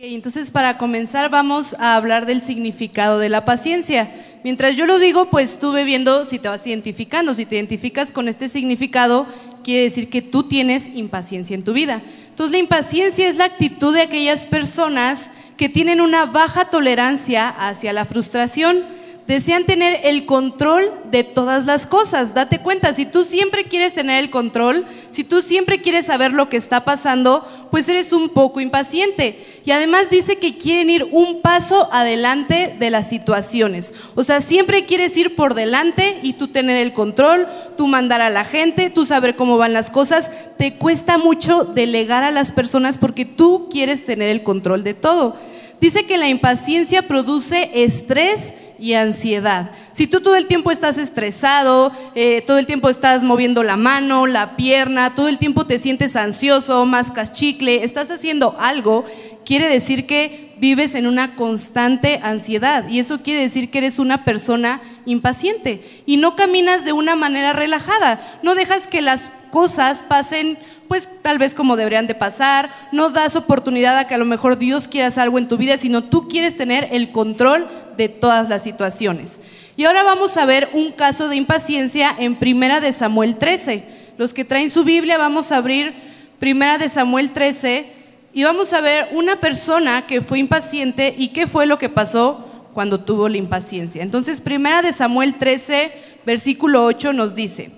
entonces para comenzar vamos a hablar del significado de la paciencia. Mientras yo lo digo, pues estuve viendo si te vas identificando. Si te identificas con este significado, quiere decir que tú tienes impaciencia en tu vida. Entonces la impaciencia es la actitud de aquellas personas que tienen una baja tolerancia hacia la frustración desean tener el control de todas las cosas. Date cuenta, si tú siempre quieres tener el control, si tú siempre quieres saber lo que está pasando, pues eres un poco impaciente. Y además dice que quieren ir un paso adelante de las situaciones. O sea, siempre quieres ir por delante y tú tener el control, tú mandar a la gente, tú saber cómo van las cosas. Te cuesta mucho delegar a las personas porque tú quieres tener el control de todo. Dice que la impaciencia produce estrés y ansiedad. Si tú todo el tiempo estás estresado, eh, todo el tiempo estás moviendo la mano, la pierna, todo el tiempo te sientes ansioso, mascas chicle, estás haciendo algo, quiere decir que vives en una constante ansiedad. Y eso quiere decir que eres una persona impaciente. Y no caminas de una manera relajada, no dejas que las cosas pasen pues tal vez como deberían de pasar, no das oportunidad a que a lo mejor Dios quiera hacer algo en tu vida, sino tú quieres tener el control de todas las situaciones. Y ahora vamos a ver un caso de impaciencia en Primera de Samuel 13. Los que traen su Biblia vamos a abrir Primera de Samuel 13 y vamos a ver una persona que fue impaciente y qué fue lo que pasó cuando tuvo la impaciencia. Entonces, Primera de Samuel 13, versículo 8 nos dice,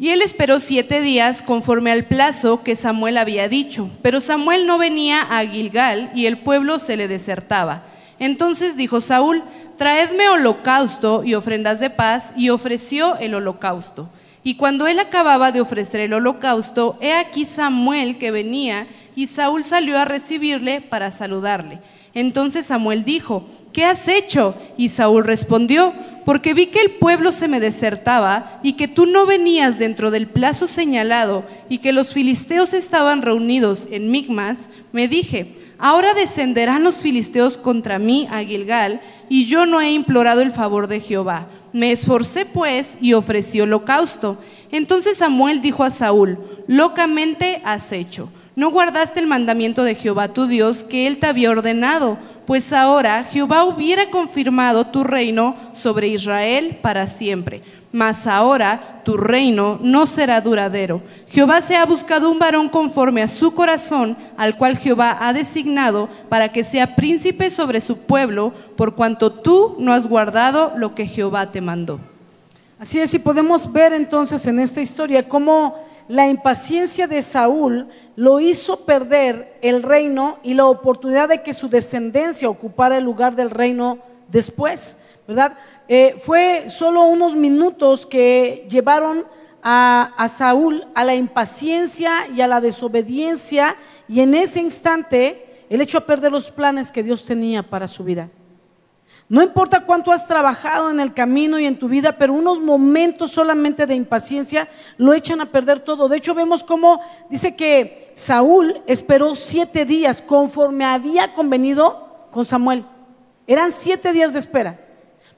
y él esperó siete días conforme al plazo que Samuel había dicho. Pero Samuel no venía a Gilgal y el pueblo se le desertaba. Entonces dijo Saúl, traedme holocausto y ofrendas de paz, y ofreció el holocausto. Y cuando él acababa de ofrecer el holocausto, he aquí Samuel que venía, y Saúl salió a recibirle para saludarle. Entonces Samuel dijo, ¿qué has hecho? Y Saúl respondió, porque vi que el pueblo se me desertaba y que tú no venías dentro del plazo señalado y que los filisteos estaban reunidos en Migmas, me dije, ahora descenderán los filisteos contra mí a Gilgal y yo no he implorado el favor de Jehová. Me esforcé pues y ofrecí holocausto. Entonces Samuel dijo a Saúl, locamente has hecho no guardaste el mandamiento de Jehová tu Dios que él te había ordenado, pues ahora Jehová hubiera confirmado tu reino sobre Israel para siempre. Mas ahora tu reino no será duradero. Jehová se ha buscado un varón conforme a su corazón, al cual Jehová ha designado para que sea príncipe sobre su pueblo, por cuanto tú no has guardado lo que Jehová te mandó. Así es, y podemos ver entonces en esta historia cómo la impaciencia de Saúl lo hizo perder el reino y la oportunidad de que su descendencia ocupara el lugar del reino después, ¿verdad? Eh, fue solo unos minutos que llevaron a, a Saúl a la impaciencia y a la desobediencia y en ese instante él echó a perder los planes que Dios tenía para su vida. No importa cuánto has trabajado en el camino y en tu vida, pero unos momentos solamente de impaciencia lo echan a perder todo. De hecho, vemos cómo dice que Saúl esperó siete días conforme había convenido con Samuel. Eran siete días de espera.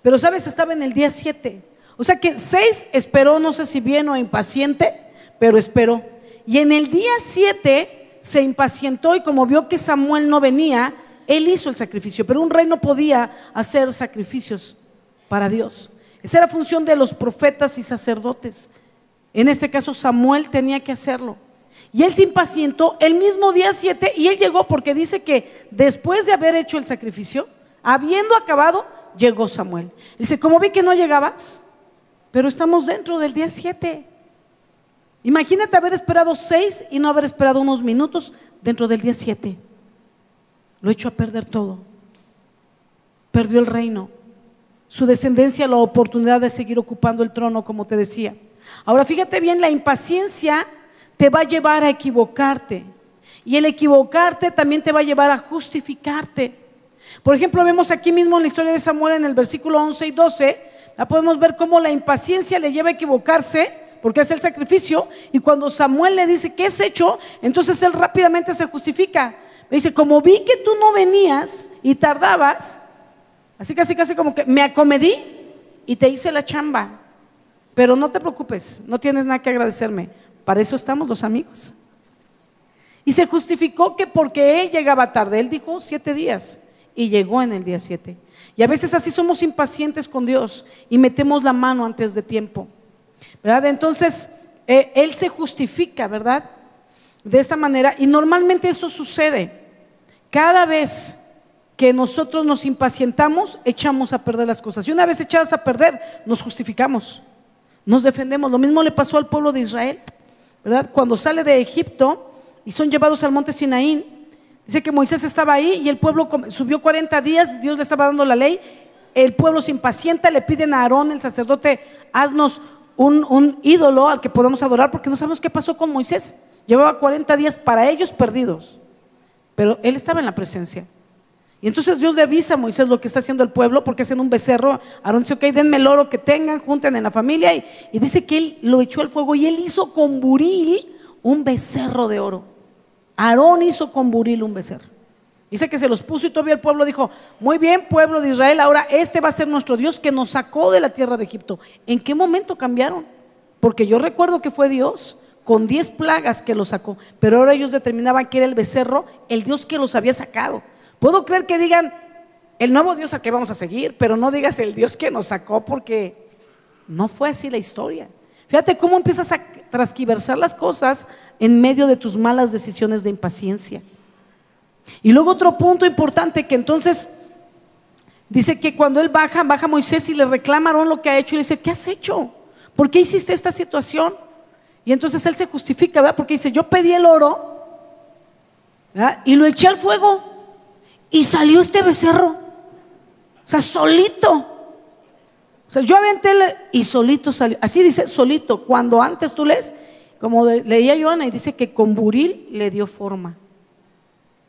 Pero, ¿sabes? Estaba en el día siete. O sea que seis esperó, no sé si bien o impaciente, pero esperó. Y en el día siete se impacientó y como vio que Samuel no venía, él hizo el sacrificio, pero un rey no podía hacer sacrificios para Dios. Esa era función de los profetas y sacerdotes. En este caso Samuel tenía que hacerlo. Y él se impacientó el mismo día 7 y él llegó porque dice que después de haber hecho el sacrificio, habiendo acabado, llegó Samuel. dice, como vi que no llegabas, pero estamos dentro del día 7. Imagínate haber esperado seis y no haber esperado unos minutos dentro del día 7 lo echó a perder todo. Perdió el reino, su descendencia la oportunidad de seguir ocupando el trono, como te decía. Ahora fíjate bien, la impaciencia te va a llevar a equivocarte. Y el equivocarte también te va a llevar a justificarte. Por ejemplo, vemos aquí mismo en la historia de Samuel en el versículo 11 y 12, la podemos ver cómo la impaciencia le lleva a equivocarse porque hace el sacrificio y cuando Samuel le dice, ¿qué es hecho? Entonces él rápidamente se justifica dice, como vi que tú no venías y tardabas, así casi casi como que me acomedí y te hice la chamba. Pero no te preocupes, no tienes nada que agradecerme. Para eso estamos los amigos. Y se justificó que porque él llegaba tarde, él dijo siete días y llegó en el día siete. Y a veces así somos impacientes con Dios y metemos la mano antes de tiempo. ¿Verdad? Entonces, eh, Él se justifica, ¿verdad? De esta manera. Y normalmente eso sucede. Cada vez que nosotros nos impacientamos, echamos a perder las cosas. Y una vez echadas a perder, nos justificamos, nos defendemos. Lo mismo le pasó al pueblo de Israel, ¿verdad? Cuando sale de Egipto y son llevados al monte Sinaín, dice que Moisés estaba ahí y el pueblo subió 40 días, Dios le estaba dando la ley, el pueblo se impacienta, le piden a Aarón, el sacerdote, haznos un, un ídolo al que podamos adorar, porque no sabemos qué pasó con Moisés. Llevaba 40 días para ellos perdidos, pero él estaba en la presencia. Y entonces Dios le avisa a Moisés lo que está haciendo el pueblo, porque hacen un becerro. Aarón dice, ok, denme el oro que tengan, junten en la familia. Y, dice que él lo echó al fuego y él hizo con buril un becerro de oro. Aarón hizo con buril un becerro. Dice que se los puso y todavía el pueblo dijo, muy bien, pueblo de Israel, ahora este va a ser nuestro Dios que nos sacó de la tierra de Egipto. ¿En qué momento cambiaron? Porque yo recuerdo que fue Dios con diez plagas que los sacó, pero ahora ellos determinaban que era el becerro, el Dios que los había sacado. Puedo creer que digan el nuevo Dios a que vamos a seguir, pero no digas el Dios que nos sacó porque no fue así la historia. Fíjate cómo empiezas a transquiversar las cosas en medio de tus malas decisiones de impaciencia. Y luego otro punto importante que entonces dice que cuando él baja, baja Moisés y le reclamaron lo que ha hecho y le dice, ¿qué has hecho? ¿Por qué hiciste esta situación? Y entonces él se justifica, ¿verdad? Porque dice, yo pedí el oro y lo eché al fuego. Y salió este becerro. O sea, solito. O sea, yo aventé y solito salió. Así dice, solito. Cuando antes tú lees, como leía Joana, y dice que con buril le dio forma.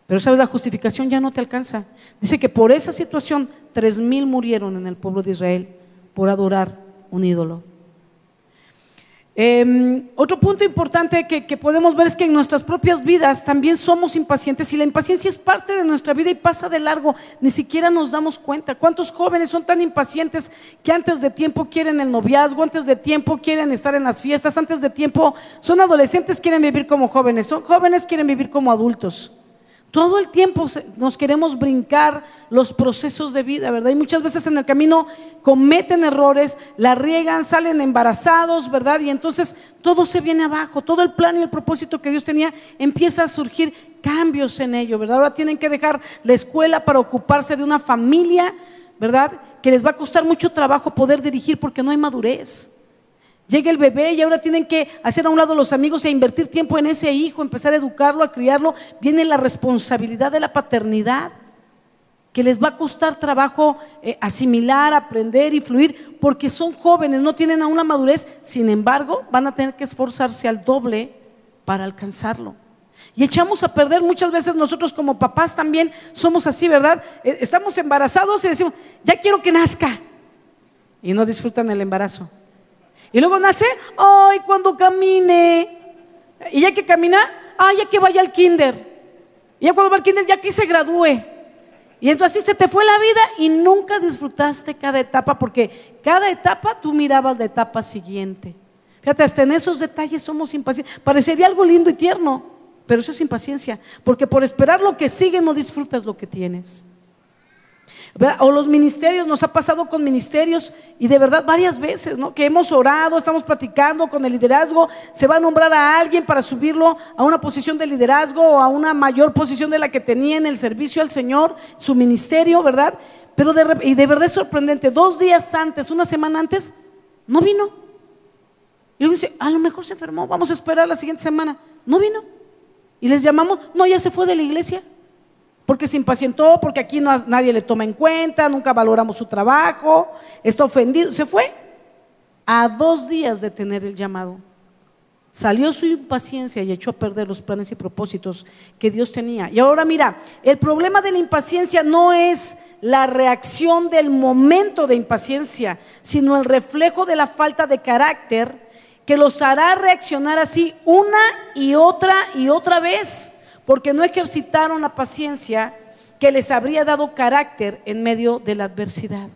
Pero sabes, la justificación ya no te alcanza. Dice que por esa situación, tres mil murieron en el pueblo de Israel por adorar un ídolo. Em, otro punto importante que, que, podemos ver es que en nuestras propias vidas también somos impacientes y la impaciencia es parte de nuestra vida y pasa de largo, ni siquiera nos damos cuenta. ¿Cuántos jóvenes son tan impacientes que antes de tiempo quieren el noviazgo, antes de tiempo quieren estar en las fiestas, antes de tiempo son adolescentes, quieren vivir como jóvenes, son jóvenes, quieren vivir como adultos? Todo el tiempo nos queremos brincar los procesos de vida, ¿verdad? Y muchas veces en el camino cometen errores, la riegan, salen embarazados, ¿verdad? Y entonces todo se viene abajo, todo el plan y el propósito que Dios tenía empieza a surgir cambios en ello, ¿verdad? Ahora tienen que dejar la escuela para ocuparse de una familia, ¿verdad? Que les va a costar mucho trabajo poder dirigir porque no hay madurez. Llega el bebé y ahora tienen que hacer a un lado los amigos e invertir tiempo en ese hijo, empezar a educarlo, a criarlo. Viene la responsabilidad de la paternidad, que les va a costar trabajo eh, asimilar, aprender y fluir, porque son jóvenes, no tienen aún la madurez, sin embargo, van a tener que esforzarse al doble para alcanzarlo. Y echamos a perder muchas veces nosotros como papás también somos así, ¿verdad? Eh, estamos embarazados y decimos, ya quiero que nazca. Y no disfrutan el embarazo. Y luego nace, ay, cuando camine. Y ya que camina, ay, ya que vaya al kinder. Y ya cuando va al kinder, ya que se gradúe. Y entonces así se te fue la vida y nunca disfrutaste cada etapa, porque cada etapa tú mirabas la etapa siguiente. Fíjate, hasta en esos detalles somos impacientes. Parecería algo lindo y tierno, pero eso es impaciencia, porque por esperar lo que sigue no disfrutas lo que tienes. O los ministerios, nos ha pasado con ministerios y de verdad varias veces, ¿no? Que hemos orado, estamos platicando con el liderazgo, se va a nombrar a alguien para subirlo a una posición de liderazgo o a una mayor posición de la que tenía en el servicio al Señor, su ministerio, ¿verdad? Pero de, y de verdad es sorprendente, dos días antes, una semana antes, no vino. Y luego dice, a lo mejor se enfermó, vamos a esperar la siguiente semana. No vino. Y les llamamos, no, ya se fue de la iglesia porque se impacientó, porque aquí nadie le toma en cuenta, nunca valoramos su trabajo, está ofendido, se fue. A dos días de tener el llamado, salió su impaciencia y echó a perder los planes y propósitos que Dios tenía. Y ahora mira, el problema de la impaciencia no es la reacción del momento de impaciencia, sino el reflejo de la falta de carácter que los hará reaccionar así una y otra y otra vez porque no ejercitaron la paciencia que les habría dado carácter en medio de la adversidad.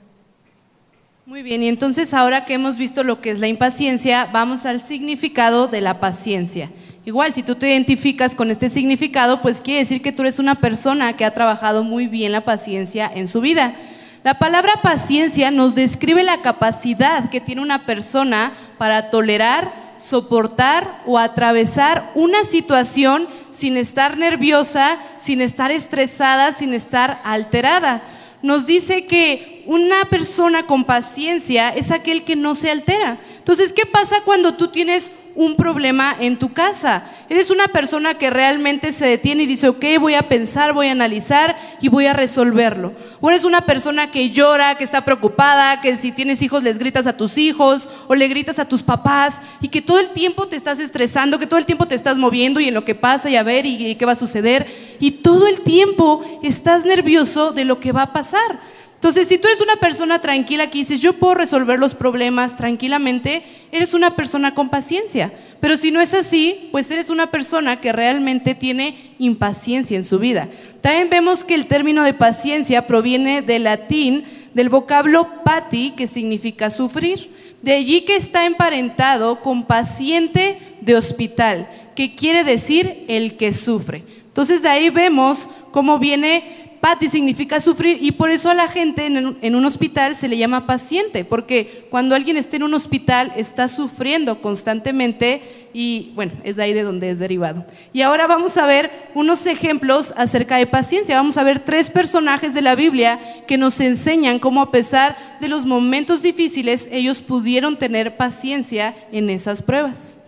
Muy bien, y entonces ahora que hemos visto lo que es la impaciencia, vamos al significado de la paciencia. Igual, si tú te identificas con este significado, pues quiere decir que tú eres una persona que ha trabajado muy bien la paciencia en su vida. La palabra paciencia nos describe la capacidad que tiene una persona para tolerar, soportar o atravesar una situación sin estar nerviosa, sin estar estresada, sin estar alterada. Nos dice que una persona con paciencia es aquel que no se altera. Entonces, ¿qué pasa cuando tú tienes un problema en tu casa? Eres una persona que realmente se detiene y dice, ok, voy a pensar, voy a analizar y voy a resolverlo. O eres una persona que llora, que está preocupada, que si tienes hijos les gritas a tus hijos o le gritas a tus papás y que todo el tiempo te estás estresando, que todo el tiempo te estás moviendo y en lo que pasa y a ver y, y qué va a suceder. Y todo el tiempo estás nervioso de lo que va a pasar. Entonces, si tú eres una persona tranquila que dices, yo puedo resolver los problemas tranquilamente, eres una persona con paciencia. Pero si no es así, pues eres una persona que realmente tiene impaciencia en su vida. También vemos que el término de paciencia proviene del latín, del vocablo pati, que significa sufrir. De allí que está emparentado con paciente de hospital, que quiere decir el que sufre. Entonces de ahí vemos cómo viene Pati significa sufrir y por eso a la gente en, un hospital se le llama paciente, porque cuando alguien está en un hospital está sufriendo constantemente y bueno, es de ahí de donde es derivado. Y ahora vamos a ver unos ejemplos acerca de paciencia. Vamos a ver tres personajes de la Biblia que nos enseñan cómo a pesar de los momentos difíciles ellos pudieron tener paciencia en esas pruebas.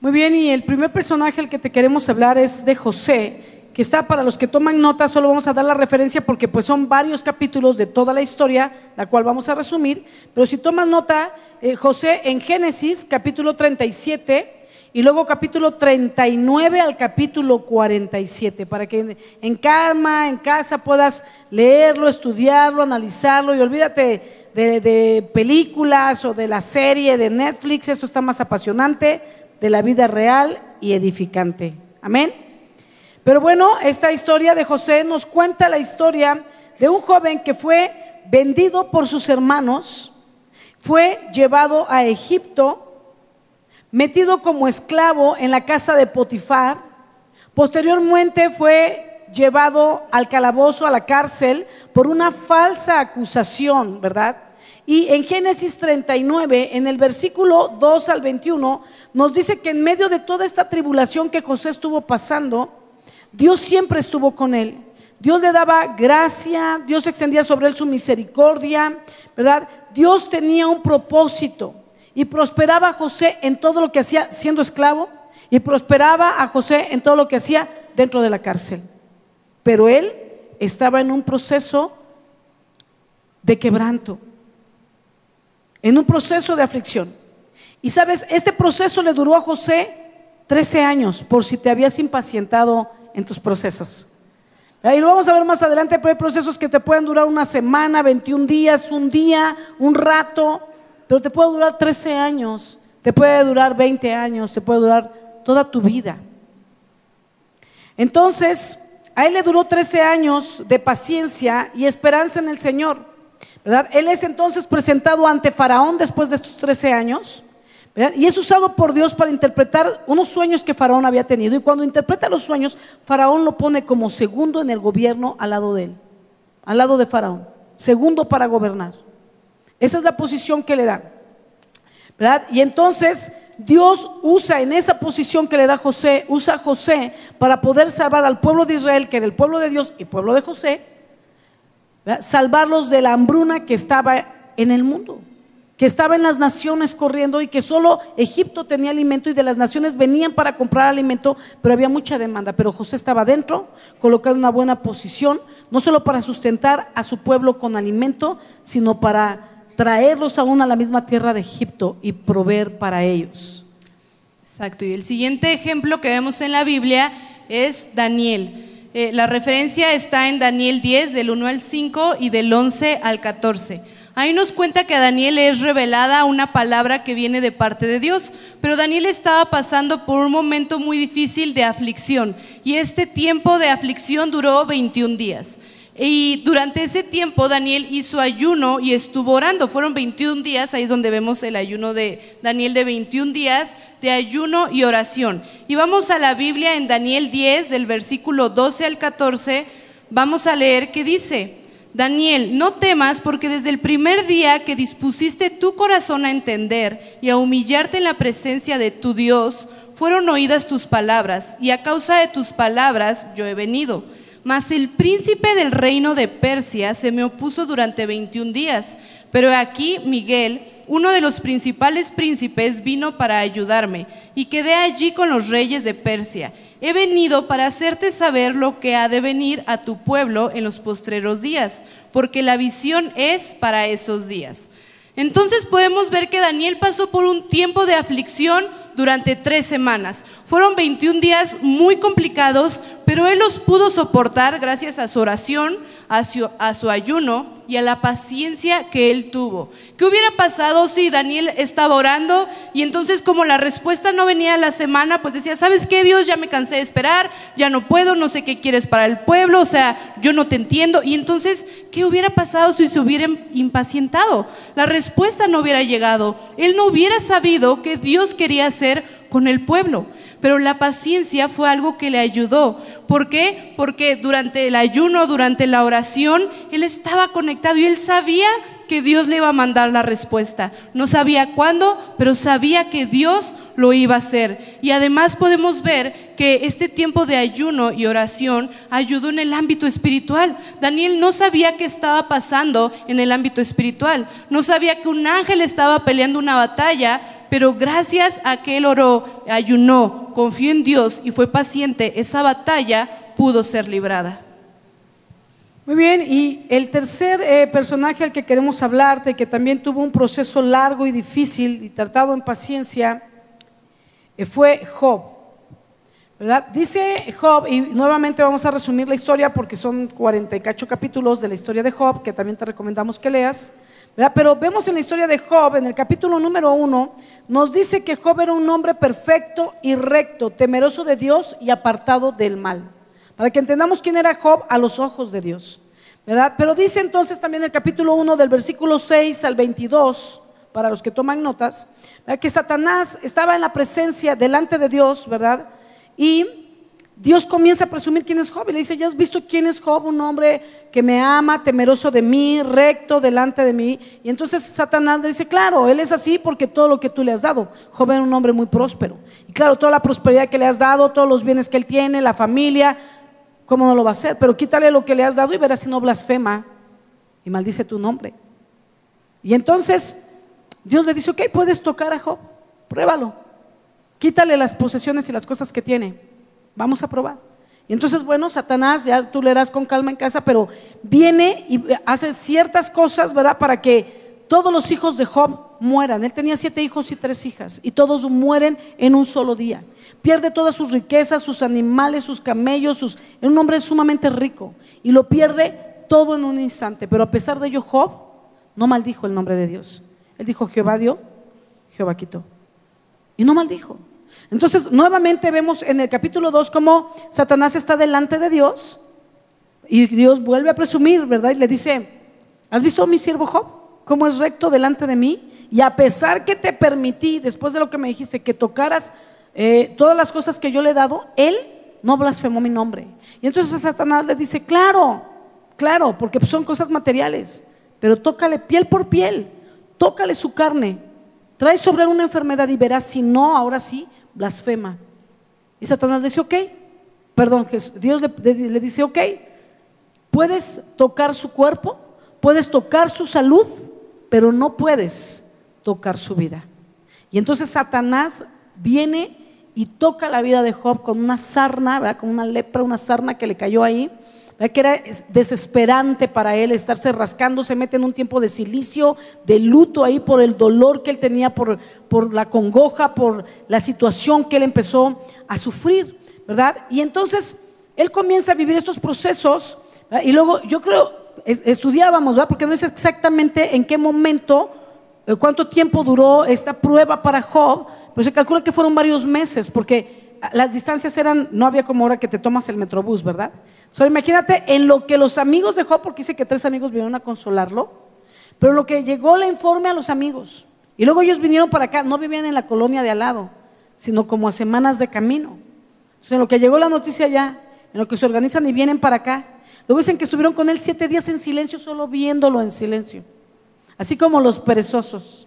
Muy bien, y el primer personaje al que te queremos hablar es de José que está para los que toman nota, solo vamos a dar la referencia porque pues son varios capítulos de toda la historia, la cual vamos a resumir, pero si tomas nota, eh, José en Génesis capítulo 37 y luego capítulo 39 al capítulo 47, para que en, en calma, en casa puedas leerlo, estudiarlo, analizarlo y olvídate de, de películas o de la serie de Netflix, eso está más apasionante, de la vida real y edificante. Amén. Pero bueno, esta historia de José nos cuenta la historia de un joven que fue vendido por sus hermanos, fue llevado a Egipto, metido como esclavo en la casa de Potifar, posteriormente fue llevado al calabozo, a la cárcel, por una falsa acusación, ¿verdad? Y en Génesis 39, en el versículo 2 al 21, nos dice que en medio de toda esta tribulación que José estuvo pasando, Dios siempre estuvo con él. Dios le daba gracia, Dios extendía sobre él su misericordia, ¿verdad? Dios tenía un propósito y prosperaba a José en todo lo que hacía siendo esclavo y prosperaba a José en todo lo que hacía dentro de la cárcel. Pero él estaba en un proceso de quebranto, en un proceso de aflicción. Y sabes, este proceso le duró a José 13 años, por si te habías impacientado en tus procesos. Y lo vamos a ver más adelante, pero hay procesos que te pueden durar una semana, 21 días, un día, un rato, pero te puede durar 13 años, te puede durar 20 años, te puede durar toda tu vida. Entonces, a él le duró 13 años de paciencia y esperanza en el Señor. ¿verdad? Él es entonces presentado ante Faraón después de estos 13 años. Y es usado por Dios para interpretar unos sueños que Faraón había tenido. Y cuando interpreta los sueños, Faraón lo pone como segundo en el gobierno al lado de él, al lado de Faraón. Segundo para gobernar. Esa es la posición que le da. Y entonces Dios usa en esa posición que le da José, usa a José para poder salvar al pueblo de Israel, que era el pueblo de Dios y pueblo de José, salvarlos de la hambruna que estaba en el mundo que estaba en las naciones corriendo y que solo Egipto tenía alimento y de las naciones venían para comprar alimento, pero había mucha demanda. Pero José estaba dentro, colocado en una buena posición, no solo para sustentar a su pueblo con alimento, sino para traerlos aún a la misma tierra de Egipto y proveer para ellos. Exacto, y el siguiente ejemplo que vemos en la Biblia es Daniel. Eh, la referencia está en Daniel 10, del 1 al 5 y del 11 al 14. Ahí nos cuenta que a Daniel es revelada una palabra que viene de parte de Dios, pero Daniel estaba pasando por un momento muy difícil de aflicción y este tiempo de aflicción duró 21 días. Y durante ese tiempo Daniel hizo ayuno y estuvo orando. Fueron 21 días, ahí es donde vemos el ayuno de Daniel de 21 días de ayuno y oración. Y vamos a la Biblia en Daniel 10, del versículo 12 al 14, vamos a leer que dice, Daniel, no temas porque desde el primer día que dispusiste tu corazón a entender y a humillarte en la presencia de tu Dios, fueron oídas tus palabras, y a causa de tus palabras yo he venido. Mas el príncipe del reino de Persia se me opuso durante 21 días, pero aquí Miguel, uno de los principales príncipes, vino para ayudarme, y quedé allí con los reyes de Persia. He venido para hacerte saber lo que ha de venir a tu pueblo en los postreros días, porque la visión es para esos días. Entonces podemos ver que Daniel pasó por un tiempo de aflicción durante tres semanas. Fueron 21 días muy complicados, pero él los pudo soportar gracias a su oración, a su, ayuno y a la paciencia que él tuvo. ¿Qué hubiera pasado si Daniel estaba orando y entonces como la respuesta no venía a la semana, pues decía, ¿sabes qué Dios? Ya me cansé de esperar, ya no puedo, no sé qué quieres para el pueblo, o sea, yo no te entiendo. Y entonces, ¿qué hubiera pasado si se hubiera impacientado? La respuesta no hubiera llegado. Él no hubiera sabido que Dios quería hacer con el pueblo. Pero la paciencia fue algo que le ayudó. ¿Por qué? Porque durante el ayuno, durante la oración, él estaba conectado y él sabía que Dios le iba a mandar la respuesta. No sabía cuándo, pero sabía que Dios lo iba a hacer. Y además podemos ver que este tiempo de ayuno y oración ayudó en el ámbito espiritual. Daniel no sabía qué estaba pasando en el ámbito espiritual. No sabía que un ángel estaba peleando una batalla, pero gracias a que él oró, ayunó, confió en Dios y fue paciente, esa batalla pudo ser librada. Muy bien, y el tercer eh, personaje al que queremos hablarte, que también tuvo un proceso largo y difícil y tratado en paciencia, eh, fue Job. ¿verdad? Dice Job, y nuevamente vamos a resumir la historia porque son 48 capítulos de la historia de Job, que también te recomendamos que leas. Pero vemos en la historia de Job, en el capítulo número uno, nos dice que Job era un hombre perfecto y recto, temeroso de Dios y apartado del mal. Para que entendamos quién era Job a los ojos de Dios. ¿verdad? Pero dice entonces también el capítulo 1 del versículo 6 al 22, para los que toman notas, que Satanás estaba en la presencia delante de Dios, ¿verdad? Y Dios comienza a presumir quién es Job y le dice, ¿ya has visto quién es Job? Un hombre que me ama, temeroso de mí, recto delante de mí. Y entonces Satanás le dice, claro, él es así porque todo lo que tú le has dado. Job era un hombre muy próspero. Y claro, toda la prosperidad que le has dado, todos los bienes que él tiene, la familia, ¿cómo no lo va a hacer? Pero quítale lo que le has dado y verás si no blasfema y maldice tu nombre. Y entonces Dios le dice, ok, puedes tocar a Job, pruébalo. Quítale las posesiones y las cosas que tiene Vamos a probar. Y entonces, bueno, Satanás, ya tú leerás con calma en casa, pero viene y hace ciertas cosas, ¿verdad? Para que todos los hijos de Job mueran. Él tenía siete hijos y tres hijas, y todos mueren en un solo día. Pierde todas sus riquezas, sus animales, sus camellos, sus... Era un hombre sumamente rico, y lo pierde todo en un instante. Pero a pesar de ello, Job no maldijo el nombre de Dios. Él dijo, Jehová dio, Jehová quitó. Y no maldijo. Entonces, nuevamente vemos en el capítulo 2 cómo Satanás está delante de Dios y Dios vuelve a presumir, ¿verdad? Y le dice, ¿has visto a mi siervo Job? ¿Cómo es recto delante de mí? Y a pesar que te permití, después de lo que me dijiste, que tocaras eh, todas las cosas que yo le he dado, él no blasfemó mi nombre. Y entonces Satanás le dice, claro, claro, porque son cosas materiales, pero tócale piel por piel, tócale su carne, trae sobre una enfermedad y verás si no, ahora sí, blasfema. Y Satanás dice, ok, perdón, Dios le, dice, ok, puedes tocar su cuerpo, puedes tocar su salud, pero no puedes tocar su vida. Y entonces Satanás viene y toca la vida de Job con una sarna, ¿verdad? con una lepra, una sarna que le cayó ahí que era desesperante para él estarse rascando, se mete en un tiempo de silicio, de luto ahí por el dolor que él tenía, por, por la congoja, por la situación que él empezó a sufrir, ¿verdad? Y entonces él comienza a vivir estos procesos y luego yo creo, estudiábamos, ¿verdad? Porque no es exactamente en qué momento, eh, cuánto tiempo duró esta prueba para Job, pero se calcula que fueron varios meses, porque las distancias eran, no había como ahora que te tomas el metrobús, ¿verdad? Solo imagínate en lo que los amigos de Job, porque dice que tres amigos vinieron a consolarlo, pero lo que llegó le informe a los amigos. Y luego ellos vinieron para acá, no vivían en la colonia de al lado, sino como a semanas de camino. Entonces, en lo que llegó la noticia ya, en lo que se organizan y vienen para acá. Luego dicen que estuvieron con él siete días en silencio, solo viéndolo en silencio. Así como los perezosos.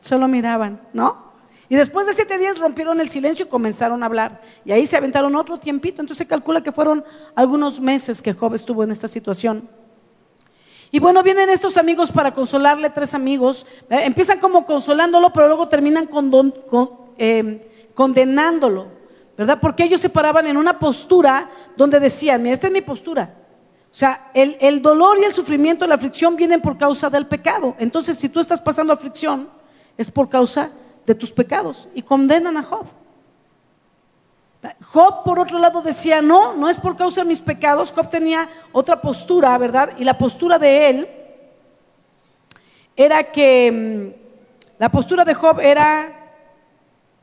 Solo miraban, ¿no? Y después de siete días rompieron el silencio y comenzaron a hablar. Y ahí se aventaron otro tiempito. Entonces se calcula que fueron algunos meses que Job estuvo en esta situación. Y bueno, vienen estos amigos para consolarle, tres amigos. Eh, empiezan como consolándolo, pero luego terminan eh, condenándolo, ¿verdad? Porque ellos se paraban en una postura donde decían, mira, esta es mi postura. O sea, el, el dolor y el sufrimiento, la aflicción vienen por causa del pecado. Entonces, si tú estás pasando aflicción, es por causa de tus pecados y condenan a Job. Job, por otro lado, decía, no, no es por causa de mis pecados. Job tenía otra postura, ¿verdad? Y la postura de él era que, mm, la postura de Job era,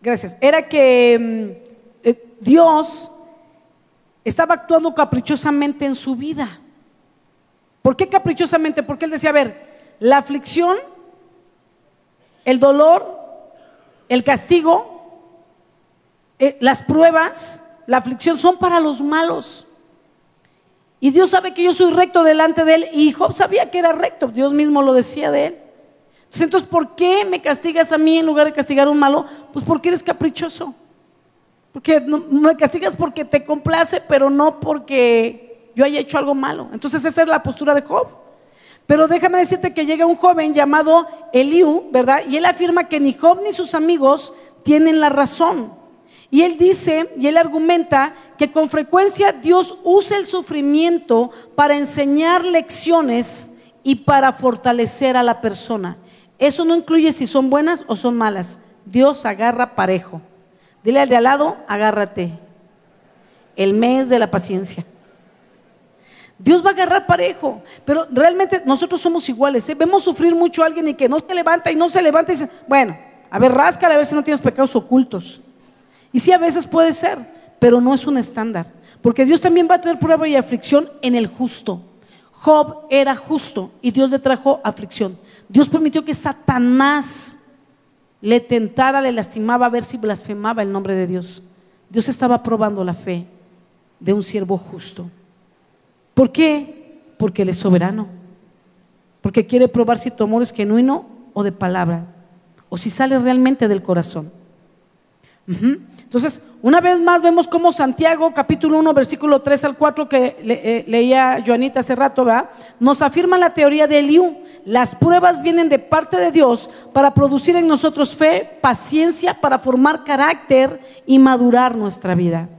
gracias, era que mm, eh, Dios estaba actuando caprichosamente en su vida. ¿Por qué caprichosamente? Porque él decía, a ver, la aflicción, el dolor, el castigo, eh, las pruebas, la aflicción son para los malos. Y Dios sabe que yo soy recto delante de él. Y Job sabía que era recto. Dios mismo lo decía de él. Entonces, entonces, ¿por qué me castigas a mí en lugar de castigar a un malo? Pues porque eres caprichoso. Porque me castigas porque te complace, pero no porque yo haya hecho algo malo. Entonces, esa es la postura de Job. Pero déjame decirte que llega un joven llamado Eliú, ¿verdad? Y él afirma que ni Job ni sus amigos tienen la razón. Y él dice, y él argumenta, que con frecuencia Dios usa el sufrimiento para enseñar lecciones y para fortalecer a la persona. Eso no incluye si son buenas o son malas. Dios agarra parejo. Dile al de al lado, agárrate. El mes de la paciencia. Dios va a agarrar parejo, pero realmente nosotros somos iguales. ¿eh? Vemos sufrir mucho a alguien y que no se levanta y no se levanta y dice, bueno, a ver, ráscale a ver si no tienes pecados ocultos. Y sí, a veces puede ser, pero no es un estándar, porque Dios también va a traer prueba y aflicción en el justo. Job era justo y Dios le trajo aflicción. Dios permitió que Satanás le tentara, le lastimaba a ver si blasfemaba el nombre de Dios. Dios estaba probando la fe de un siervo justo. ¿Por qué? Porque Él es soberano. Porque quiere probar si tu amor es genuino o de palabra. O si sale realmente del corazón. Entonces, una vez más vemos cómo Santiago, capítulo 1, versículo 3 al 4, que eh, leía Joanita hace rato, nos afirma la teoría de Eliú. Las pruebas vienen de parte de Dios para producir en nosotros fe, paciencia, para formar carácter y madurar nuestra vida.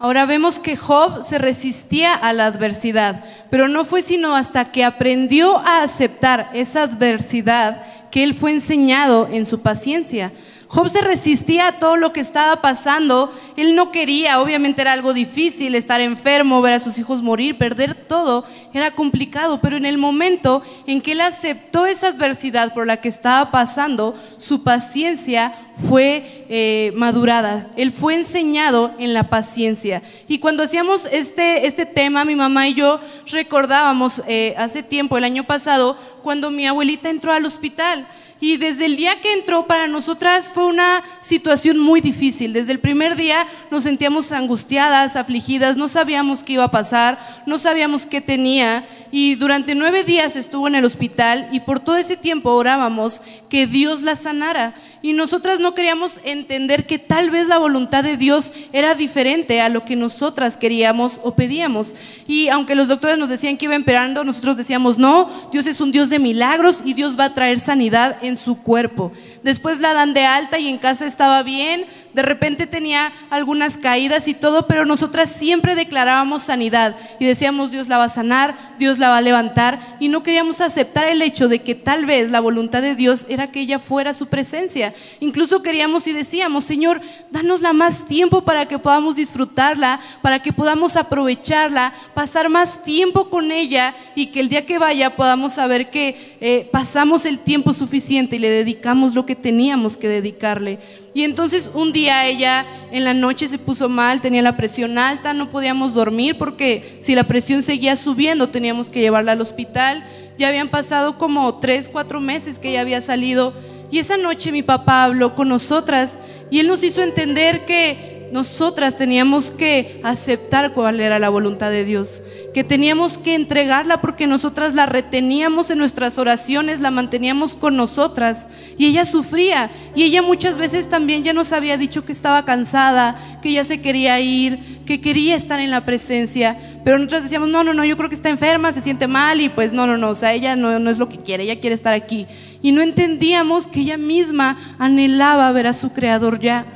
Ahora vemos que Job se resistía a la adversidad, pero no fue sino hasta que aprendió a aceptar esa adversidad que él fue enseñado en su paciencia. Job se resistía a todo lo que estaba pasando. Él no quería, obviamente era algo difícil, estar enfermo, ver a sus hijos morir, perder todo, era complicado, pero en el momento en que él aceptó esa adversidad por la que estaba pasando, su paciencia fue eh, madurada. Él fue enseñado en la paciencia. Y cuando hacíamos este, este tema, mi mamá y yo recordábamos eh, hace tiempo, el año pasado, cuando mi abuelita entró al hospital. Y desde el día que entró para nosotras fue una situación muy difícil. Desde el primer día nos sentíamos angustiadas, afligidas, no sabíamos qué iba a pasar, no sabíamos qué tenía. Y durante nueve días estuvo en el hospital y por todo ese tiempo orábamos que Dios la sanara. Y nosotras no queríamos entender que tal vez la voluntad de Dios era diferente a lo que nosotras queríamos o pedíamos. Y aunque los doctores nos decían que iba empeorando, nosotros decíamos, no, Dios es un Dios de milagros y Dios va a traer sanidad en su cuerpo. Después la dan de alta y en casa estaba bien, de repente tenía algunas caídas y todo, pero nosotras siempre declarábamos sanidad y decíamos, Dios la va a sanar, Dios la va a levantar y no queríamos aceptar el hecho de que tal vez la voluntad de Dios era que ella fuera su presencia. Incluso queríamos y decíamos, Señor, danosla más tiempo para que podamos disfrutarla, para que podamos aprovecharla, pasar más tiempo con ella y que el día que vaya podamos saber que eh, pasamos el tiempo suficiente y le dedicamos lo que teníamos que dedicarle. Y entonces un día ella en la noche se puso mal, tenía la presión alta, no podíamos dormir porque si la presión seguía subiendo teníamos que llevarla al hospital. Ya habían pasado como tres, cuatro meses que ella había salido. Y esa noche mi papá habló con nosotras y él nos hizo entender que nosotras teníamos que aceptar cuál era la voluntad de Dios, que teníamos que entregarla porque nosotras la reteníamos en nuestras oraciones, la manteníamos con nosotras y ella sufría y ella muchas veces también ya nos había dicho que estaba cansada, que ya se quería ir, que quería estar en la presencia, pero nosotras decíamos, no, no, no, yo creo que está enferma, se siente mal y pues no, no, no, o sea, ella no, no es lo que quiere, ella quiere estar aquí. Y no entendíamos que ella misma anhelaba ver a su creador ya.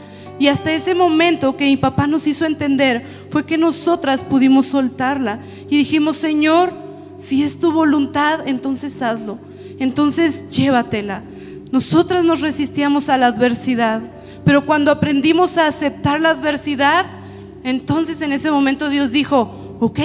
Y hasta ese momento que mi papá nos hizo entender fue que nosotras pudimos soltarla y dijimos, Señor, si es tu voluntad, entonces hazlo. Entonces llévatela. Nosotras nos resistíamos a la adversidad, pero cuando aprendimos a aceptar la adversidad, entonces en ese momento Dios dijo, ok,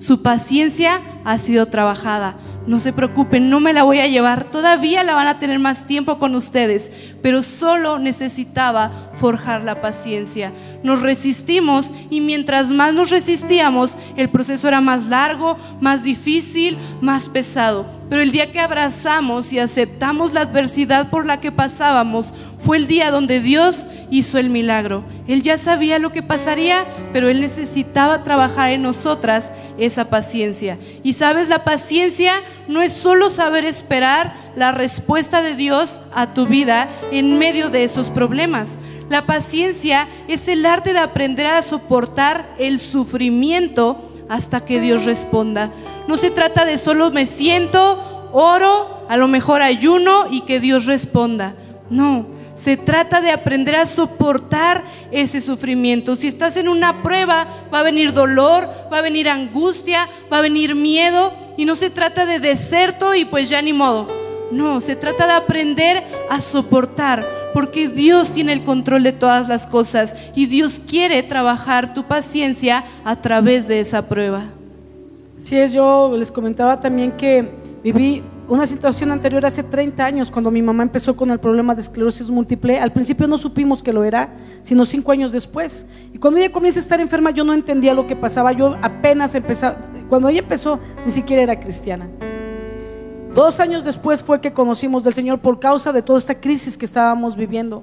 su paciencia ha sido trabajada no se preocupen, no me la voy a llevar, todavía la van a tener más tiempo con ustedes, pero solo necesitaba forjar la paciencia. Nos resistimos y mientras más nos resistíamos, el proceso era más largo, más difícil, más pesado. Pero el día que abrazamos y aceptamos la adversidad por la que pasábamos, fue el día donde Dios hizo el milagro. Él ya sabía lo que pasaría, pero Él necesitaba trabajar en nosotras esa paciencia. Y sabes, la paciencia no es solo saber esperar la respuesta de Dios a tu vida en medio de esos problemas. La paciencia es el arte de aprender a soportar el sufrimiento hasta que Dios responda. No se trata de solo me siento, oro, a lo mejor ayuno y que Dios responda. No, se trata de aprender a soportar ese sufrimiento. Si estás en una prueba, va a venir dolor, va a venir angustia, va a venir miedo. Y no se trata de deserto y pues ya ni modo. No, se trata de aprender a soportar, porque Dios tiene el control de todas las cosas y Dios quiere trabajar tu paciencia a través de esa prueba. Si es, yo les comentaba también que viví una situación anterior hace 30 años, cuando mi mamá empezó con el problema de esclerosis múltiple, al principio no supimos que lo era, sino cinco años después. Y cuando ella comienza a estar enferma, yo no entendía lo que pasaba. Yo apenas empezaba, cuando ella empezó, ni siquiera era cristiana. Dos años después fue que conocimos del Señor por causa de toda esta crisis que estábamos viviendo.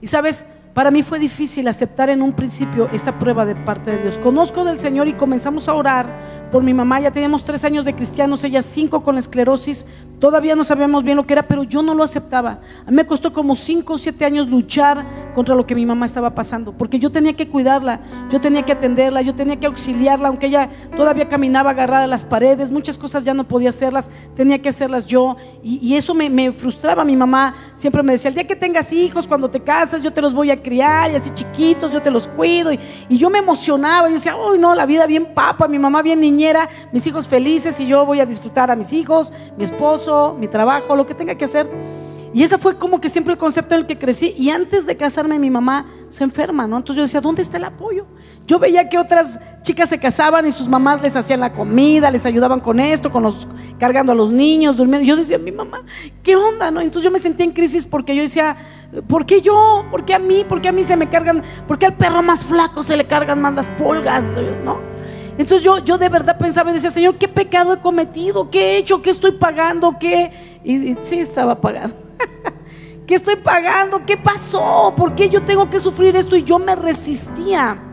Y sabes, para mí fue difícil aceptar en un principio esta prueba de parte de Dios. Conozco del Señor y comenzamos a orar por mi mamá. Ya teníamos tres años de cristianos, ella cinco con esclerosis. Todavía no sabíamos bien lo que era, pero yo no lo aceptaba. A mí me costó como cinco o siete años luchar contra lo que mi mamá estaba pasando, porque yo tenía que cuidarla, yo tenía que atenderla, yo tenía que auxiliarla, aunque ella todavía caminaba agarrada a las paredes, muchas cosas ya no podía hacerlas, tenía que hacerlas yo. Y, eso me, me frustraba. Mi mamá siempre me decía, el día que tengas hijos, cuando te casas, yo te los voy a criar y así chiquitos, yo te los cuido. Y, yo me emocionaba, yo decía, uy, no, la vida bien papa, mi mamá bien niñera, mis hijos felices y yo voy a disfrutar a mis hijos, mi esposo, mi trabajo, lo que tenga que hacer. Y ese fue como que siempre el concepto en el que crecí. Y antes de casarme, mi mamá se enferma, ¿no? Entonces yo decía, ¿dónde está el apoyo? Yo veía que otras chicas se casaban y sus mamás les hacían la comida, les ayudaban con esto, con los cargando a los niños, durmiendo. Yo decía, mi mamá, ¿qué onda, no? Entonces yo me sentía en crisis porque yo decía, ¿por qué yo? ¿Por qué a mí? ¿Por qué a mí se me cargan? ¿Por qué al perro más flaco se le cargan más las pulgas? ¿No? Entonces yo, yo de verdad pensaba y decía, Señor, ¿qué pecado he cometido? ¿Qué he hecho? ¿Qué estoy pagando? ¿Qué? Y, y sí, estaba pagando. ¿Qué estoy pagando? ¿Qué pasó? ¿Por qué yo tengo que sufrir esto? Y yo me resistía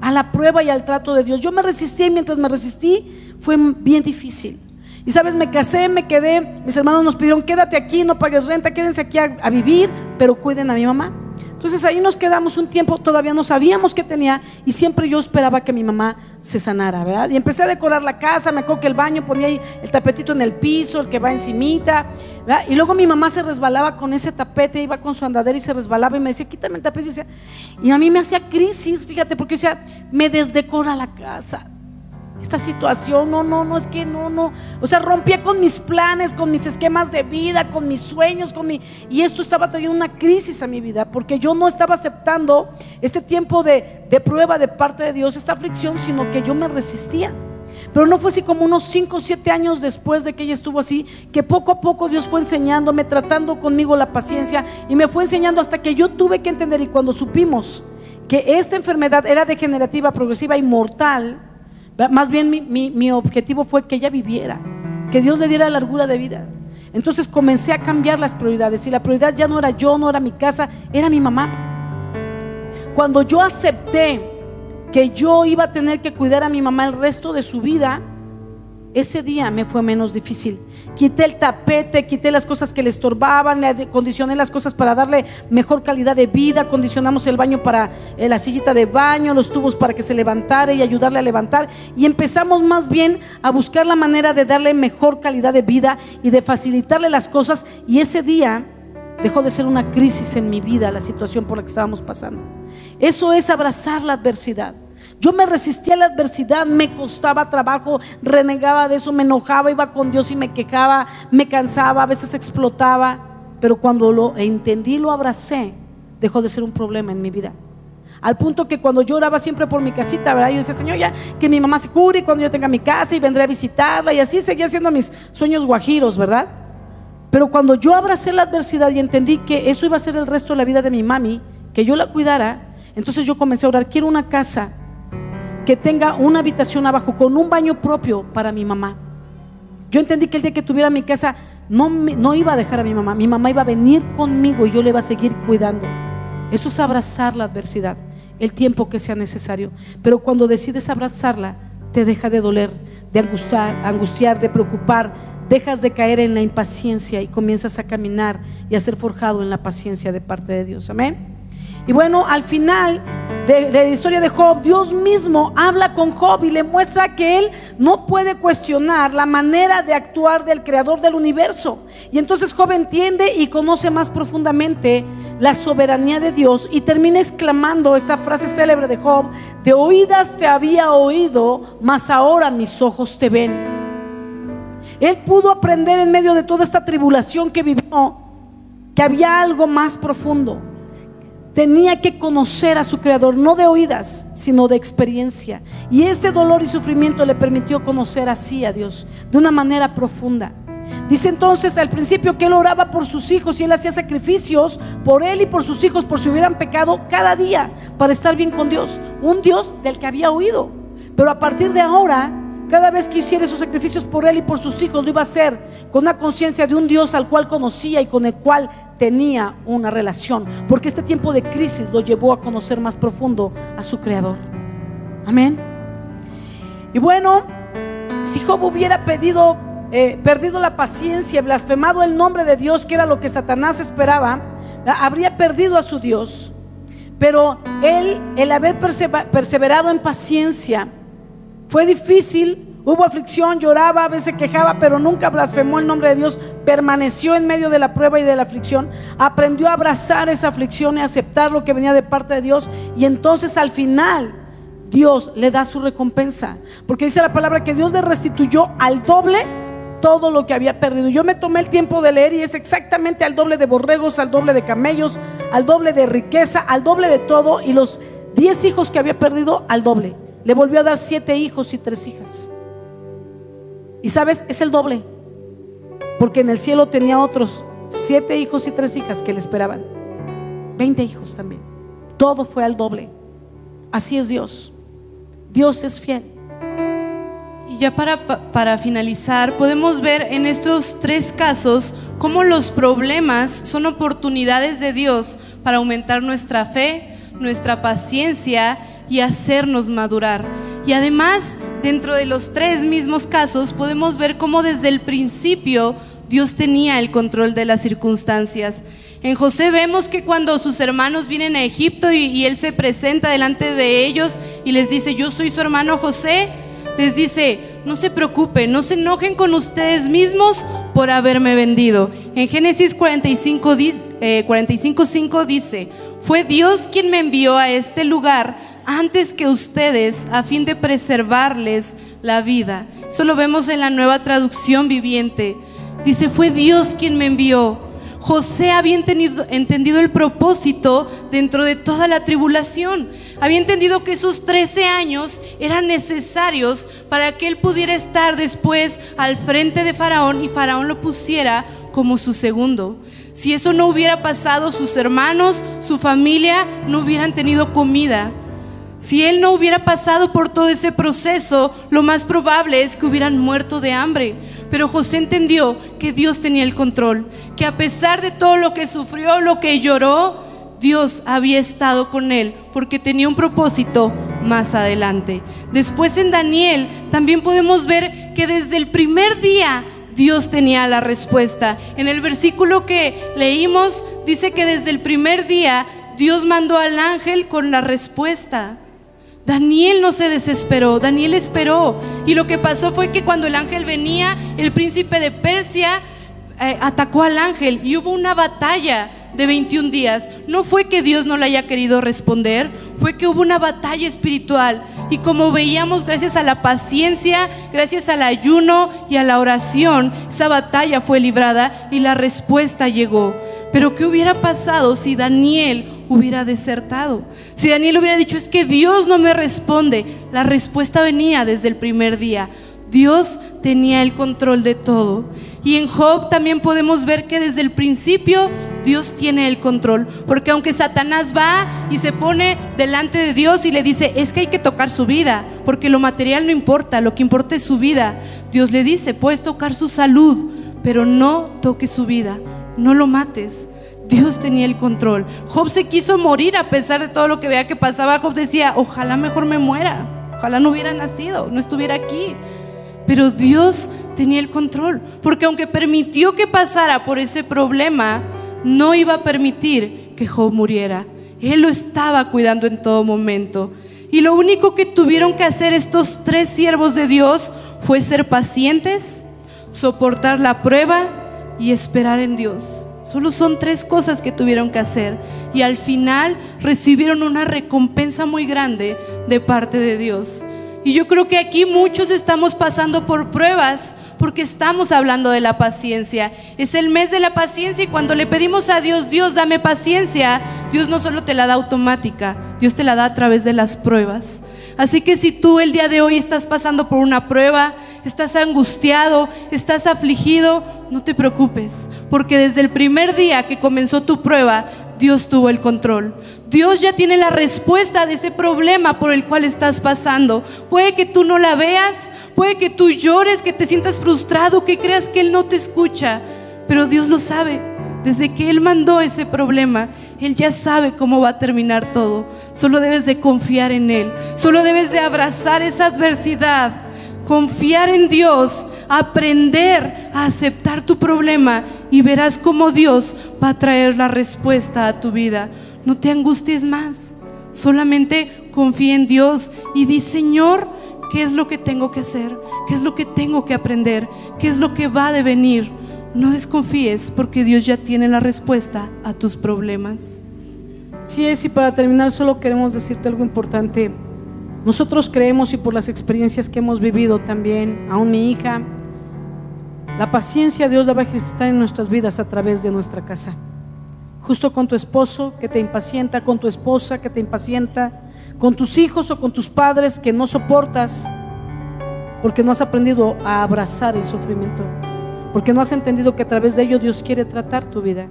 a la prueba y al trato de Dios. Yo me resistía y mientras me resistí fue bien difícil. Y sabes, me casé, me quedé, mis hermanos nos pidieron, quédate aquí, no pagues renta, quédense aquí a, a vivir, pero cuiden a mi mamá. Entonces ahí nos quedamos un tiempo, todavía no sabíamos qué tenía y siempre yo esperaba que mi mamá se sanara, ¿verdad? Y empecé a decorar la casa, me acuerdo que el baño ponía ahí el tapetito en el piso, el que va encimita, ¿verdad? Y luego mi mamá se resbalaba con ese tapete, iba con su andadera y se resbalaba y me decía, quítame el tapete. Y, decía, y a mí me hacía crisis, fíjate, porque decía, me desdecora la casa. Esta situación, no, no, no, es que no, no. O sea, rompía con mis planes, con mis esquemas de vida, con mis sueños, con mi... Y esto estaba trayendo una crisis a mi vida, porque yo no estaba aceptando este tiempo de, de prueba de parte de Dios, esta aflicción, sino que yo me resistía. Pero no fue así como unos 5 o 7 años después de que ella estuvo así, que poco a poco Dios fue enseñándome, tratando conmigo la paciencia y me fue enseñando hasta que yo tuve que entender y cuando supimos que esta enfermedad era degenerativa, progresiva y mortal, más bien mi, mi objetivo fue que ella viviera, que Dios le diera largura de vida. Entonces comencé a cambiar las prioridades y la prioridad ya no era yo, no era mi casa, era mi mamá. Cuando yo acepté que yo iba a tener que cuidar a mi mamá el resto de su vida, ese día me fue menos difícil. Quité el tapete, quité las cosas que le estorbaban, le condicioné las cosas para darle mejor calidad de vida, condicionamos el baño para eh, la sillita de baño, los tubos para que se levantara y ayudarle a levantar. Y empezamos más bien a buscar la manera de darle mejor calidad de vida y de facilitarle las cosas. Y ese día dejó de ser una crisis en mi vida, la situación por la que estábamos pasando. Eso es abrazar la adversidad. Yo me resistía a la adversidad, me costaba trabajo, renegaba de eso, me enojaba, iba con Dios y me quejaba, me cansaba, a veces explotaba. Pero cuando lo entendí, lo abracé, dejó de ser un problema en mi vida. Al punto que cuando yo oraba siempre por mi casita, ¿verdad? Yo decía, Señor, ya que mi mamá se cure cuando yo tenga mi casa y vendré a visitarla. Y así seguía haciendo mis sueños guajiros, ¿verdad? Pero cuando yo abracé la adversidad y entendí que eso iba a ser el resto de la vida de mi mami, que yo la cuidara, entonces yo comencé a orar, quiero una casa que tenga una habitación abajo con un baño propio para mi mamá. Yo entendí que el día que tuviera mi casa no, no iba a dejar a mi mamá, mi mamá iba a venir conmigo y yo le iba a seguir cuidando. Eso es abrazar la adversidad, el tiempo que sea necesario. Pero cuando decides abrazarla, te deja de doler, de angustiar, angustiar, de preocupar, dejas de caer en la impaciencia y comienzas a caminar y a ser forjado en la paciencia de parte de Dios. Amén. Y bueno, al final de, la historia de Job, Dios mismo habla con Job y le muestra que él no puede cuestionar la manera de actuar del creador del universo. Y entonces Job entiende y conoce más profundamente la soberanía de Dios y termina exclamando esta frase célebre de Job, de oídas te había oído, mas ahora mis ojos te ven. Él pudo aprender en medio de toda esta tribulación que vivió que había algo más profundo tenía que conocer a su creador, no de oídas, sino de experiencia. Y este dolor y sufrimiento le permitió conocer así a Dios de una manera profunda. Dice entonces al principio que él oraba por sus hijos y él hacía sacrificios por él y por sus hijos por si hubieran pecado cada día para estar bien con Dios. Un Dios del que había oído. Pero a partir de ahora cada vez que hiciera sus sacrificios por él y por sus hijos, lo iba a hacer con una conciencia de un Dios al cual conocía y con el cual tenía una relación. Porque este tiempo de crisis lo llevó a conocer más profundo a su Creador. Amén. Y bueno, si Job hubiera pedido, eh, perdido la paciencia, blasfemado el nombre de Dios, que era lo que Satanás esperaba, habría perdido a su Dios. Pero él, el haber perseverado en paciencia, fue difícil, hubo aflicción, lloraba, a veces quejaba, pero nunca blasfemó el nombre de Dios. Permaneció en medio de la prueba y de la aflicción. Aprendió a abrazar esa aflicción y aceptar lo que venía de parte de Dios. Y entonces al final Dios le da su recompensa. Porque dice la palabra que Dios le restituyó al doble todo lo que había perdido. Yo me tomé el tiempo de leer y es exactamente al doble de borregos, al doble de camellos, al doble de riqueza, al doble de todo. Y los diez hijos que había perdido, al doble. Le volvió a dar siete hijos y tres hijas. Y sabes, es el doble. Porque en el cielo tenía otros siete hijos y tres hijas que le esperaban. Veinte hijos también. Todo fue al doble. Así es Dios. Dios es fiel. Y ya para, para finalizar, podemos ver en estos tres casos cómo los problemas son oportunidades de Dios para aumentar nuestra fe, nuestra paciencia y hacernos madurar. Y además, dentro de los tres mismos casos, podemos ver cómo desde el principio Dios tenía el control de las circunstancias. En José vemos que cuando sus hermanos vienen a Egipto y, él se presenta delante de ellos y les dice, yo soy su hermano José, les dice, no se preocupen, no se enojen con ustedes mismos por haberme vendido. En Génesis 45, 45 5 dice, fue Dios quien me envió a este lugar antes que ustedes a fin de preservarles la vida. Eso lo vemos en la nueva traducción viviente. Dice, fue Dios quien me envió. José había entendido, entendido, el propósito dentro de toda la tribulación. Había entendido que esos 13 años eran necesarios para que él pudiera estar después al frente de Faraón y Faraón lo pusiera como su segundo. Si eso no hubiera pasado, sus hermanos, su familia no hubieran tenido comida. Si él no hubiera pasado por todo ese proceso, lo más probable es que hubieran muerto de hambre. Pero José entendió que Dios tenía el control, que a pesar de todo lo que sufrió, lo que lloró, Dios había estado con él porque tenía un propósito más adelante. Después en Daniel también podemos ver que desde el primer día Dios tenía la respuesta. En el versículo que leímos dice que desde el primer día Dios mandó al ángel con la respuesta. Daniel no se desesperó, Daniel esperó. Y lo que pasó fue que cuando el ángel venía, el príncipe de Persia eh, atacó al ángel y hubo una batalla de 21 días. No fue que Dios no le haya querido responder, fue que hubo una batalla espiritual. Y como veíamos, gracias a la paciencia, gracias al ayuno y a la oración, esa batalla fue librada y la respuesta llegó. Pero ¿qué hubiera pasado si Daniel hubiera desertado? Si Daniel hubiera dicho, es que Dios no me responde, la respuesta venía desde el primer día. Dios tenía el control de todo. Y en Job también podemos ver que desde el principio Dios tiene el control. Porque aunque Satanás va y se pone delante de Dios y le dice, es que hay que tocar su vida, porque lo material no importa, lo que importa es su vida. Dios le dice, puedes tocar su salud, pero no toques su vida, no lo mates. Dios tenía el control. Job se quiso morir a pesar de todo lo que veía que pasaba. Job decía, ojalá mejor me muera, ojalá no hubiera nacido, no estuviera aquí. Pero Dios tenía el control, porque aunque permitió que pasara por ese problema, no iba a permitir que Job muriera. Él lo estaba cuidando en todo momento. Y lo único que tuvieron que hacer estos tres siervos de Dios fue ser pacientes, soportar la prueba y esperar en Dios. Solo son tres cosas que tuvieron que hacer y al final recibieron una recompensa muy grande de parte de Dios. Y yo creo que aquí muchos estamos pasando por pruebas porque estamos hablando de la paciencia. Es el mes de la paciencia y cuando le pedimos a Dios, Dios dame paciencia, Dios no solo te la da automática, Dios te la da a través de las pruebas. Así que si tú el día de hoy estás pasando por una prueba, estás angustiado, estás afligido, no te preocupes, porque desde el primer día que comenzó tu prueba, Dios tuvo el control. Dios ya tiene la respuesta de ese problema por el cual estás pasando. Puede que tú no la veas, puede que tú llores, que te sientas frustrado, que creas que Él no te escucha, pero Dios lo sabe. Desde que Él mandó ese problema, Él ya sabe cómo va a terminar todo. Solo debes de confiar en Él, solo debes de abrazar esa adversidad, confiar en Dios, aprender a aceptar tu problema y verás cómo Dios va a traer la respuesta a tu vida. No te angusties más, solamente confía en Dios y di, Señor, ¿qué es lo que tengo que hacer? ¿Qué es lo que tengo que aprender? ¿Qué es lo que va a devenir? No desconfíes porque Dios ya tiene la respuesta a tus problemas. Sí es, y para terminar solo queremos decirte algo importante. Nosotros creemos y por las experiencias que hemos vivido también, aún mi hija, la paciencia Dios la va a ejercitar en nuestras vidas a través de nuestra casa. Justo con tu esposo que te impacienta, con tu esposa que te impacienta, con tus hijos o con tus padres que no soportas porque no has aprendido a abrazar el sufrimiento, porque no has entendido que a través de ello Dios quiere tratar tu vida.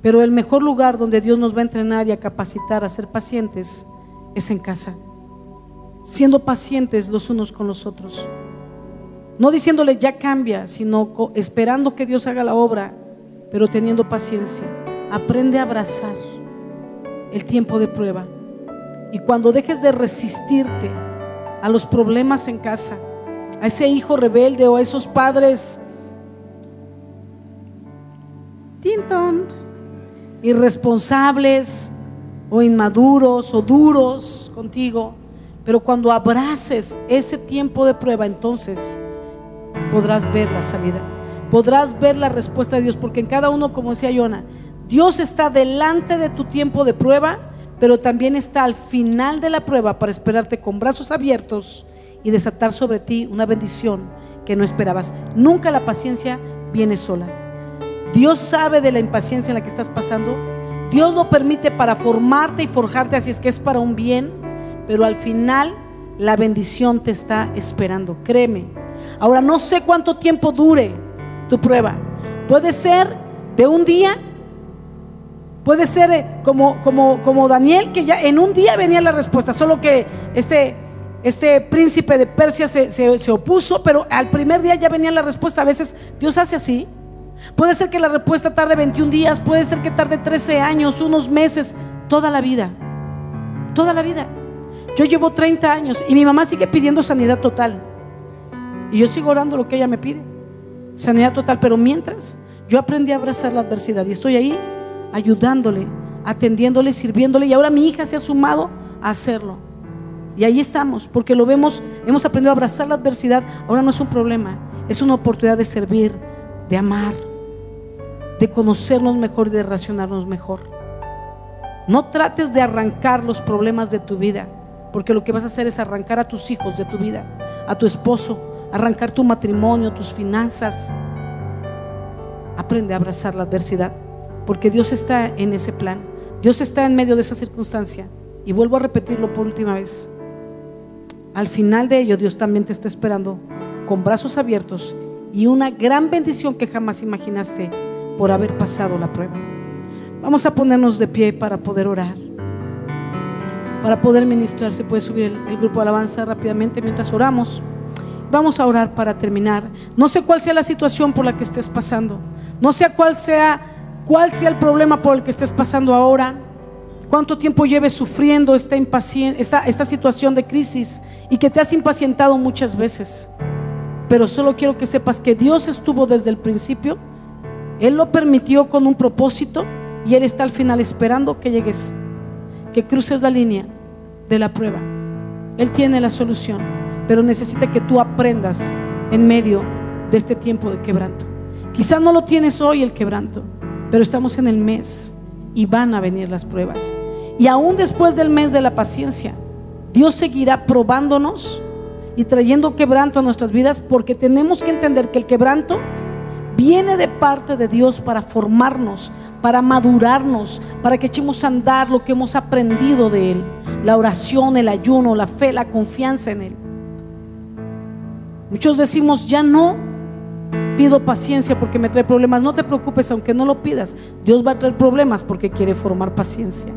Pero el mejor lugar donde Dios nos va a entrenar y a capacitar a ser pacientes es en casa siendo pacientes los unos con los otros. No diciéndole ya cambia, sino esperando que Dios haga la obra, pero teniendo paciencia. Aprende a abrazar el tiempo de prueba. Y cuando dejes de resistirte a los problemas en casa, a ese hijo rebelde o a esos padres tinton, irresponsables o inmaduros o duros contigo, pero cuando abraces ese tiempo de prueba, entonces podrás ver la salida. Podrás ver la respuesta de Dios, porque en cada uno, como decía Yona, Dios está delante de tu tiempo de prueba pero también está al final de la prueba para esperarte con brazos abiertos y desatar sobre ti una bendición que no esperabas. Nunca la paciencia viene sola. Dios sabe de la impaciencia en la que estás pasando. Dios lo permite para formarte y forjarte, así es que es para un bien, pero al final la bendición te está esperando, créeme. Ahora no sé cuánto tiempo dure tu prueba. Puede ser de un día, puede ser eh, como, como, como Daniel, que ya en un día venía la respuesta, solo que este, este príncipe de Persia se, se opuso, pero al primer día ya venía la respuesta. A veces Dios hace así. Puede ser que la respuesta tarde 21 días, puede ser que tarde 13 años, unos meses, toda la vida. Toda la vida. Yo llevo 30 años y mi mamá sigue pidiendo sanidad total. Y yo sigo orando lo que ella me pide. Sanidad total. Pero mientras, yo aprendí a abrazar la adversidad y estoy ahí ayudándole, atendiéndole, sirviéndole. Y ahora mi hija se ha sumado a hacerlo. Y ahí estamos, porque lo vemos, hemos aprendido a abrazar la adversidad. Ahora no es un problema, es una oportunidad de servir, de amar, de conocernos mejor y de relacionarnos mejor. No trates de arrancar los problemas de tu vida, porque lo que vas a hacer es arrancar a tus hijos de tu vida, a tu esposo, arrancar tu matrimonio, tus finanzas. Aprende a abrazar la adversidad, porque Dios está en ese plan. Dios está en medio de esa circunstancia. Y vuelvo a repetirlo por última vez. Al final de ello, Dios también te está esperando con brazos abiertos y una gran bendición que jamás imaginaste por haber pasado la prueba. Vamos a ponernos de pie para poder orar, para poder ministrar. Se puede subir el, grupo de alabanza rápidamente mientras oramos. Vamos a orar para terminar. No sé cuál sea la situación por la que estés pasando. No sé cuál sea, cuál sea el problema por el que estés pasando ahora. Cuánto tiempo lleves sufriendo esta, esta, esta situación de crisis y que te has impacientado muchas veces pero solo quiero que sepas que Dios estuvo desde el principio, Él lo permitió con un propósito y Él está al final esperando que llegues, que cruces la línea de la prueba. Él tiene la solución, pero necesita que tú aprendas en medio de este tiempo de quebranto. Quizá no lo tienes hoy el quebranto, pero estamos en el mes y van a venir las pruebas. Y aún después del mes de la paciencia, Dios seguirá probándonos y trayendo quebranto a nuestras vidas porque tenemos que entender que el quebranto viene de parte de Dios para formarnos, para madurarnos, para que echemos a andar lo que hemos aprendido de Él. La oración, el ayuno, la fe, la confianza en Él. Muchos decimos, ya no pido paciencia porque me trae problemas. No te preocupes, aunque no lo pidas, Dios va a traer problemas porque quiere formar paciencia.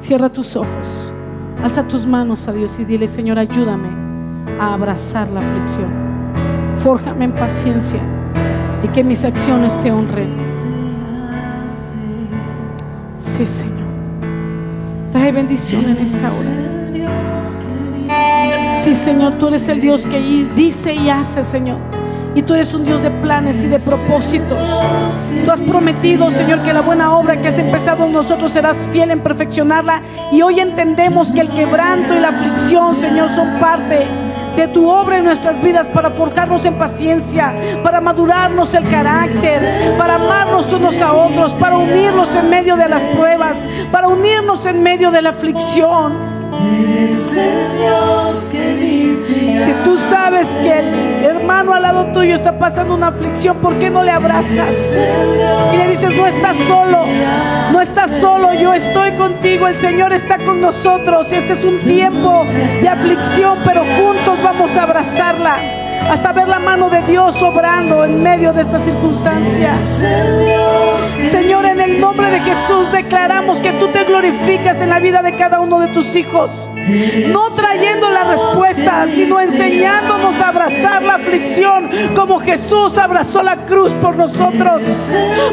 Cierra tus ojos, alza tus manos a Dios y dile, Señor, ayúdame a abrazar la aflicción. Fórjame en paciencia y que mis acciones te honren. Sí, Señor. Trae bendición en esta hora. Sí, Señor, tú eres el Dios que dice y hace, Señor. Y tú eres un Dios de planes y de propósitos. Tú has prometido, Señor, que la buena obra que has empezado en nosotros serás fiel en perfeccionarla. Y hoy entendemos que el quebranto y la aflicción, Señor, son parte de tu obra en nuestras vidas para forjarnos en paciencia, para madurarnos el carácter, para amarnos unos a otros, para unirnos en medio de las pruebas, para unirnos en medio de la aflicción. Si tú sabes que el hermano al lado tuyo está pasando una aflicción, ¿por qué no le abrazas? Y le dices, no estás solo, solo, yo estoy contigo, el Señor está con nosotros. Este es un tiempo de aflicción, pero juntos vamos a abrazarla hasta ver la mano de Dios obrando en medio de estas circunstancias. Señor, en el nombre de Jesús declaramos que tú te glorificas en la vida de cada uno de tus hijos. No trayendo la respuesta, sino enseñándonos a abrazar la aflicción como Jesús abrazó la cruz por nosotros.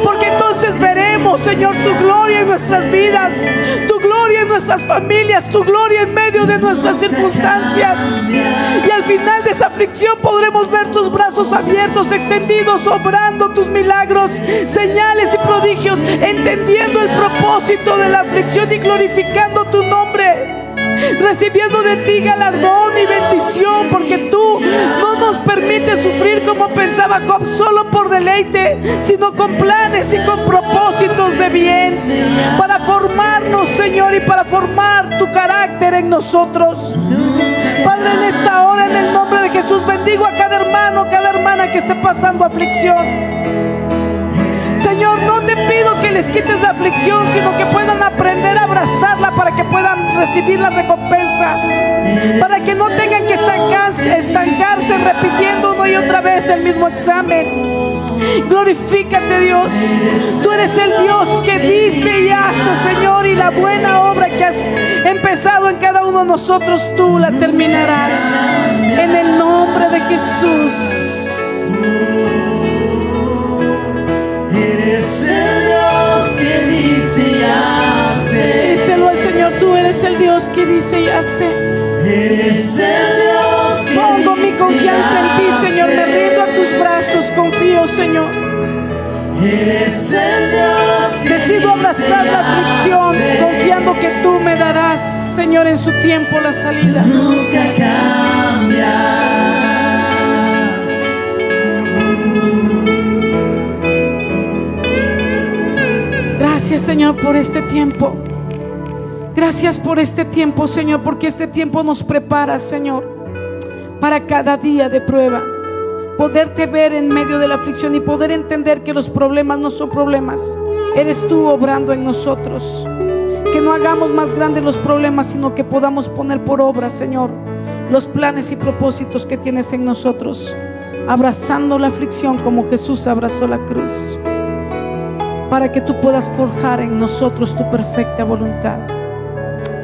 Porque entonces veremos, Señor, tu gloria en nuestras vidas, tu gloria en nuestras familias, tu gloria en medio de nuestras circunstancias. Y al final de esa aflicción podremos ver tus brazos abiertos, extendidos, obrando tus milagros, señales y prodigios, entendiendo el propósito de la aflicción y glorificando tu nombre recibiendo de ti galardón y bendición, porque tú no nos permites sufrir como pensaba Job, solo por deleite, sino con planes y con propósitos de bien, para formarnos, Señor, y para formar tu carácter en nosotros. Padre, en esta hora, en el nombre de Jesús, bendigo a cada hermano, cada hermana que esté pasando aflicción. Te pido que les quites la aflicción, sino que puedan aprender a abrazarla para que puedan recibir la recompensa. Para que no tengan que estancarse, estancarse repitiendo una y otra vez el mismo examen. Glorifícate Dios. Tú eres el Dios que dice y hace, Señor, y la buena obra que has empezado en cada uno de nosotros, tú la terminarás. En el nombre de Jesús. Eres que dice y hace. Eres el Dios que Pongo mi confianza en ti, Señor. Me rindo a tus brazos, confío, Señor. Eres el Dios Decido abrazar la aflicción, confiando que tú me darás, Señor, en su tiempo la salida. Nunca cambias. Gracias, Señor, por este tiempo. Gracias por este tiempo, Señor, porque este tiempo nos prepara, Señor, para cada día de prueba. Poderte ver en medio de la aflicción y poder entender que los problemas no son problemas. Eres tú obrando en nosotros. Que no hagamos más grandes los problemas, sino que podamos poner por obra, Señor, los planes y propósitos que tienes en nosotros. Abrazando la aflicción como Jesús abrazó la cruz para que tú puedas forjar en nosotros tu perfecta voluntad.